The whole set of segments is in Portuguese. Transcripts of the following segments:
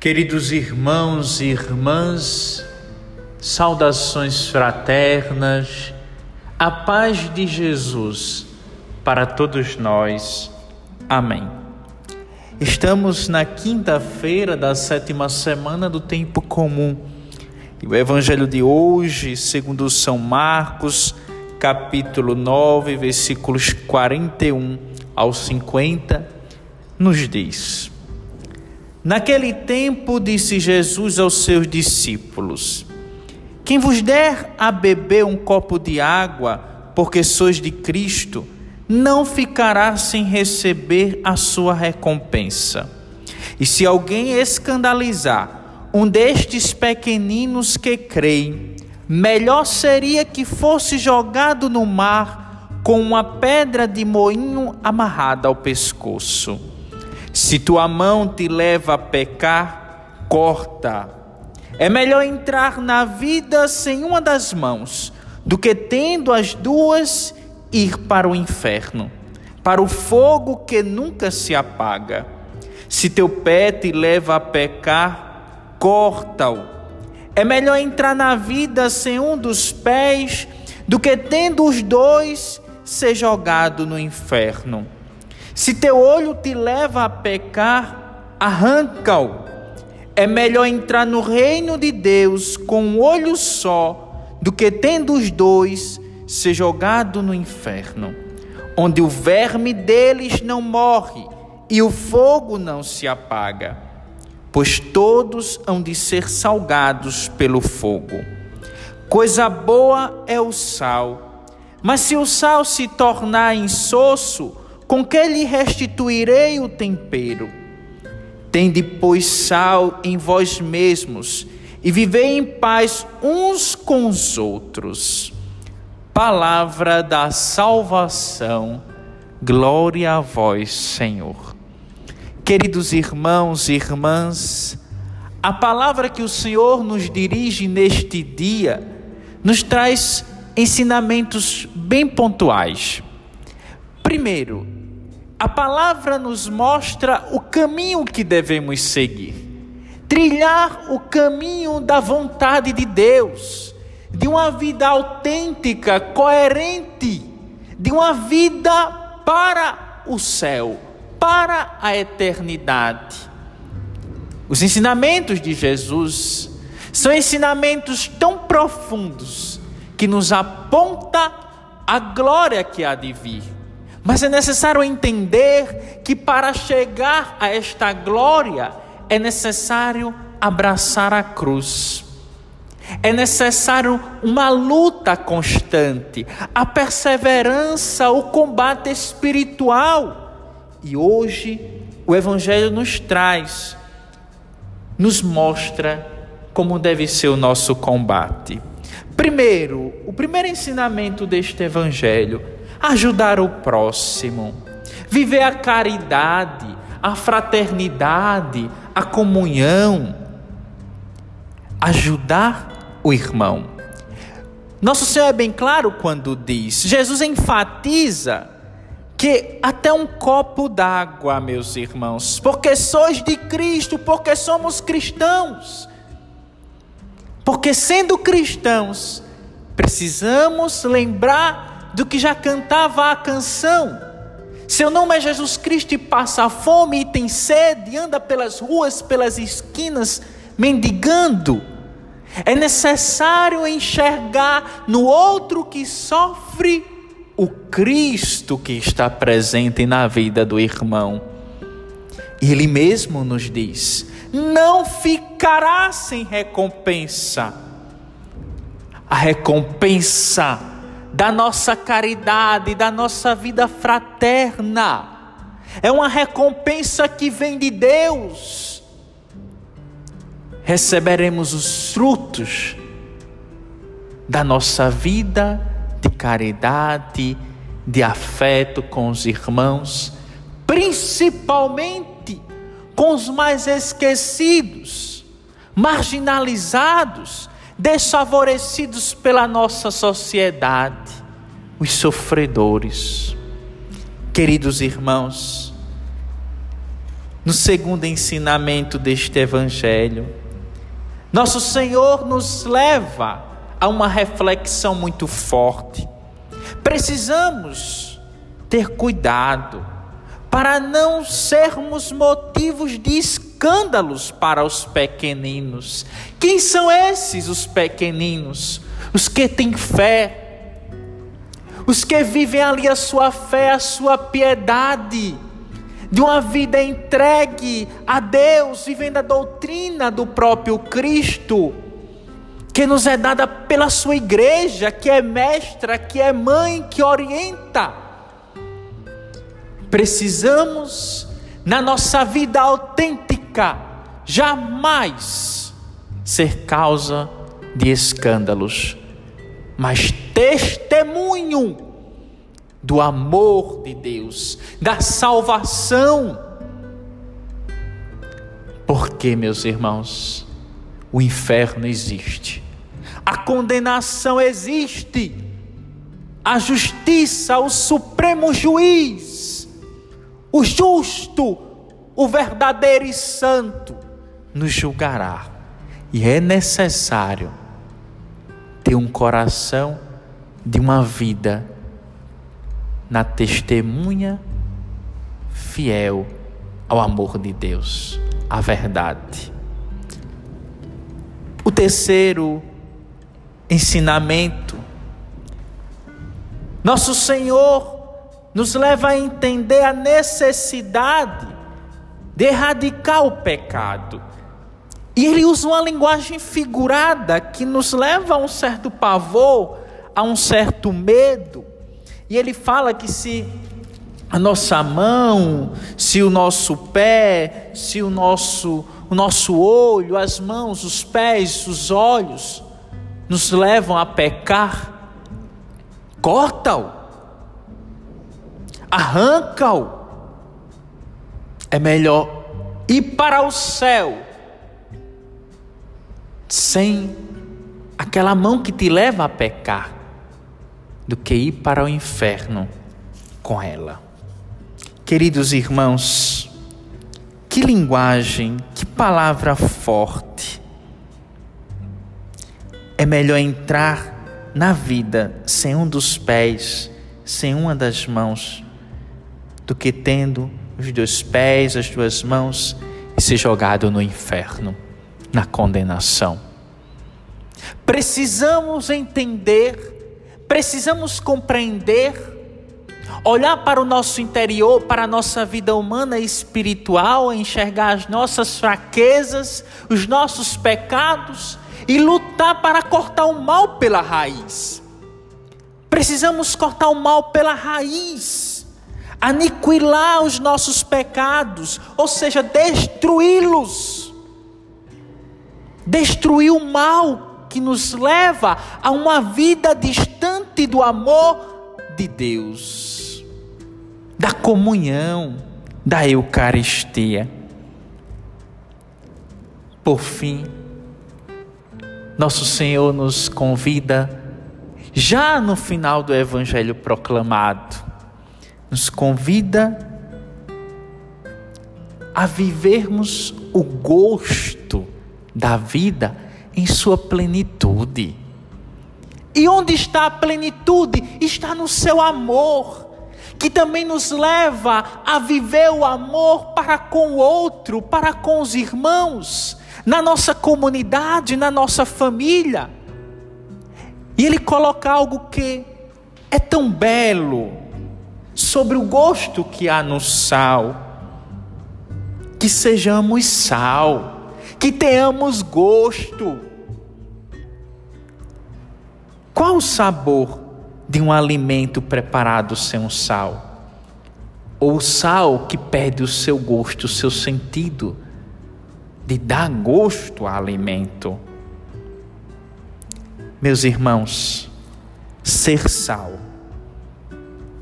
Queridos irmãos e irmãs, saudações fraternas, a paz de Jesus para todos nós. Amém. Estamos na quinta-feira da sétima semana do tempo comum. E o evangelho de hoje, segundo São Marcos, capítulo 9, versículos 41 ao 50, nos diz: Naquele tempo disse Jesus aos seus discípulos: Quem vos der a beber um copo de água, porque sois de Cristo, não ficará sem receber a sua recompensa. E se alguém escandalizar um destes pequeninos que creem, melhor seria que fosse jogado no mar com uma pedra de moinho amarrada ao pescoço. Se tua mão te leva a pecar, corta. É melhor entrar na vida sem uma das mãos do que tendo as duas ir para o inferno, para o fogo que nunca se apaga. Se teu pé te leva a pecar, corta-o. É melhor entrar na vida sem um dos pés do que tendo os dois ser jogado no inferno. Se teu olho te leva a pecar, arranca-o. É melhor entrar no reino de Deus com um olho só do que tendo os dois ser jogado no inferno, onde o verme deles não morre e o fogo não se apaga, pois todos hão de ser salgados pelo fogo. Coisa boa é o sal, mas se o sal se tornar insosso, com que lhe restituirei o tempero? Tende, pois, sal em vós mesmos e vivei em paz uns com os outros palavra da salvação. Glória a vós, Senhor. Queridos irmãos e irmãs, a palavra que o Senhor nos dirige neste dia nos traz ensinamentos bem pontuais. Primeiro, a palavra nos mostra o caminho que devemos seguir, trilhar o caminho da vontade de Deus de uma vida autêntica, coerente, de uma vida para o céu, para a eternidade. Os ensinamentos de Jesus são ensinamentos tão profundos que nos aponta a glória que há de vir. Mas é necessário entender que para chegar a esta glória é necessário abraçar a cruz é necessário uma luta constante, a perseverança, o combate espiritual. E hoje o Evangelho nos traz, nos mostra como deve ser o nosso combate. Primeiro, o primeiro ensinamento deste Evangelho: ajudar o próximo, viver a caridade, a fraternidade, a comunhão, ajudar o irmão. Nosso Senhor é bem claro quando diz, Jesus enfatiza que até um copo d'água, meus irmãos, porque sois de Cristo, porque somos cristãos. Porque sendo cristãos, precisamos lembrar do que já cantava a canção. Seu nome é Jesus Cristo e passa fome e tem sede, anda pelas ruas, pelas esquinas, mendigando. É necessário enxergar no outro que sofre o Cristo que está presente na vida do irmão. Ele mesmo nos diz: não ficará sem recompensa. A recompensa da nossa caridade, da nossa vida fraterna, é uma recompensa que vem de Deus. Receberemos os frutos da nossa vida de caridade, de afeto com os irmãos, principalmente com os mais esquecidos, marginalizados, desfavorecidos pela nossa sociedade, os sofredores. Queridos irmãos, no segundo ensinamento deste Evangelho. Nosso Senhor nos leva a uma reflexão muito forte. Precisamos ter cuidado para não sermos motivos de escândalos para os pequeninos. Quem são esses os pequeninos? Os que têm fé, os que vivem ali a sua fé, a sua piedade, de uma vida entregue a Deus, vivendo a doutrina do próprio Cristo, que nos é dada pela sua igreja, que é mestra, que é mãe, que orienta Precisamos, na nossa vida autêntica, jamais ser causa de escândalos, mas testemunho do amor de Deus, da salvação. Porque, meus irmãos, o inferno existe, a condenação existe, a justiça, o supremo juiz o justo, o verdadeiro e santo, nos julgará. E é necessário ter um coração de uma vida na testemunha fiel ao amor de Deus, à verdade. O terceiro ensinamento, nosso Senhor nos leva a entender a necessidade de erradicar o pecado. E ele usa uma linguagem figurada que nos leva a um certo pavor, a um certo medo. E ele fala que se a nossa mão, se o nosso pé, se o nosso, o nosso olho, as mãos, os pés, os olhos nos levam a pecar, corta-o arranca-o. É melhor ir para o céu sem aquela mão que te leva a pecar do que ir para o inferno com ela. Queridos irmãos, que linguagem, que palavra forte. É melhor entrar na vida sem um dos pés, sem uma das mãos, do que tendo os dois pés, as duas mãos e ser jogado no inferno, na condenação. Precisamos entender, precisamos compreender, olhar para o nosso interior, para a nossa vida humana e espiritual, enxergar as nossas fraquezas, os nossos pecados e lutar para cortar o mal pela raiz. Precisamos cortar o mal pela raiz aniquilar os nossos pecados, ou seja, destruí-los. Destruir o mal que nos leva a uma vida distante do amor de Deus, da comunhão, da Eucaristia. Por fim, nosso Senhor nos convida, já no final do Evangelho proclamado, nos convida a vivermos o gosto da vida em sua plenitude. E onde está a plenitude? Está no seu amor, que também nos leva a viver o amor para com o outro, para com os irmãos, na nossa comunidade, na nossa família. E ele coloca algo que é tão belo, sobre o gosto que há no sal. Que sejamos sal, que tenhamos gosto. Qual o sabor de um alimento preparado sem sal? Ou o sal que perde o seu gosto, o seu sentido de dar gosto ao alimento? Meus irmãos, ser sal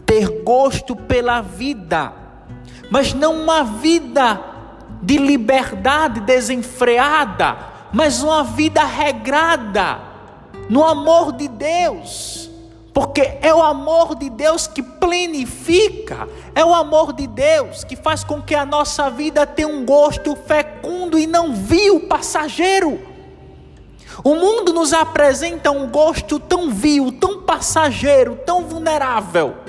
ter gosto pela vida, mas não uma vida de liberdade desenfreada, mas uma vida regrada no amor de Deus, Porque é o amor de Deus que plenifica, é o amor de Deus que faz com que a nossa vida tenha um gosto fecundo e não vil, passageiro. O mundo nos apresenta um gosto tão vil, tão passageiro, tão vulnerável.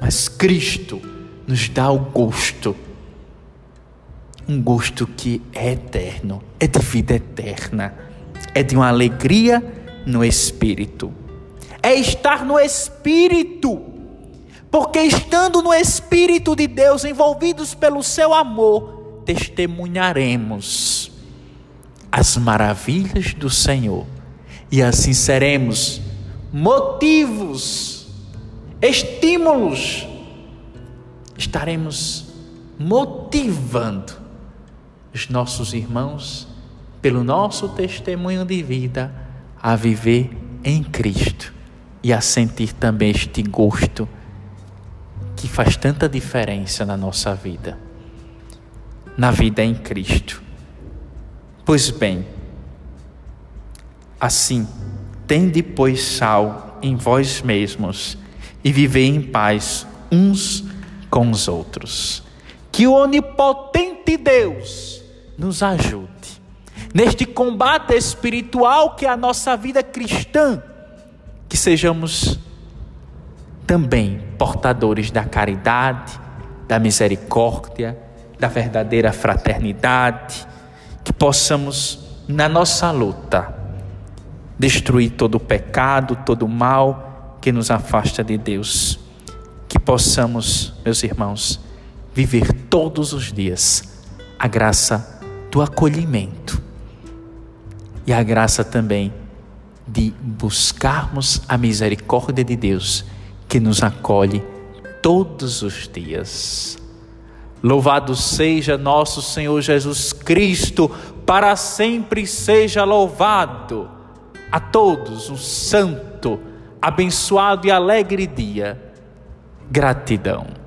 Mas Cristo nos dá o gosto, um gosto que é eterno, é de vida eterna, é de uma alegria no espírito. É estar no espírito, porque estando no espírito de Deus, envolvidos pelo seu amor, testemunharemos as maravilhas do Senhor. E assim seremos motivos, estímulos, estaremos motivando os nossos irmãos pelo nosso testemunho de vida a viver em Cristo e a sentir também este gosto que faz tanta diferença na nossa vida, na vida em Cristo. Pois bem, assim, tende, pois, sal em vós mesmos e vivei em paz uns com os outros. Que o onipotente Deus nos ajude neste combate espiritual que é a nossa vida cristã, que sejamos também portadores da caridade, da misericórdia, da verdadeira fraternidade que possamos, na nossa luta, destruir todo o pecado, todo o mal que nos afasta de Deus. Que possamos, meus irmãos, viver todos os dias a graça do acolhimento e a graça também de buscarmos a misericórdia de Deus que nos acolhe todos os dias. Louvado seja nosso Senhor Jesus Cristo, para sempre seja louvado. A todos um santo, abençoado e alegre dia. Gratidão.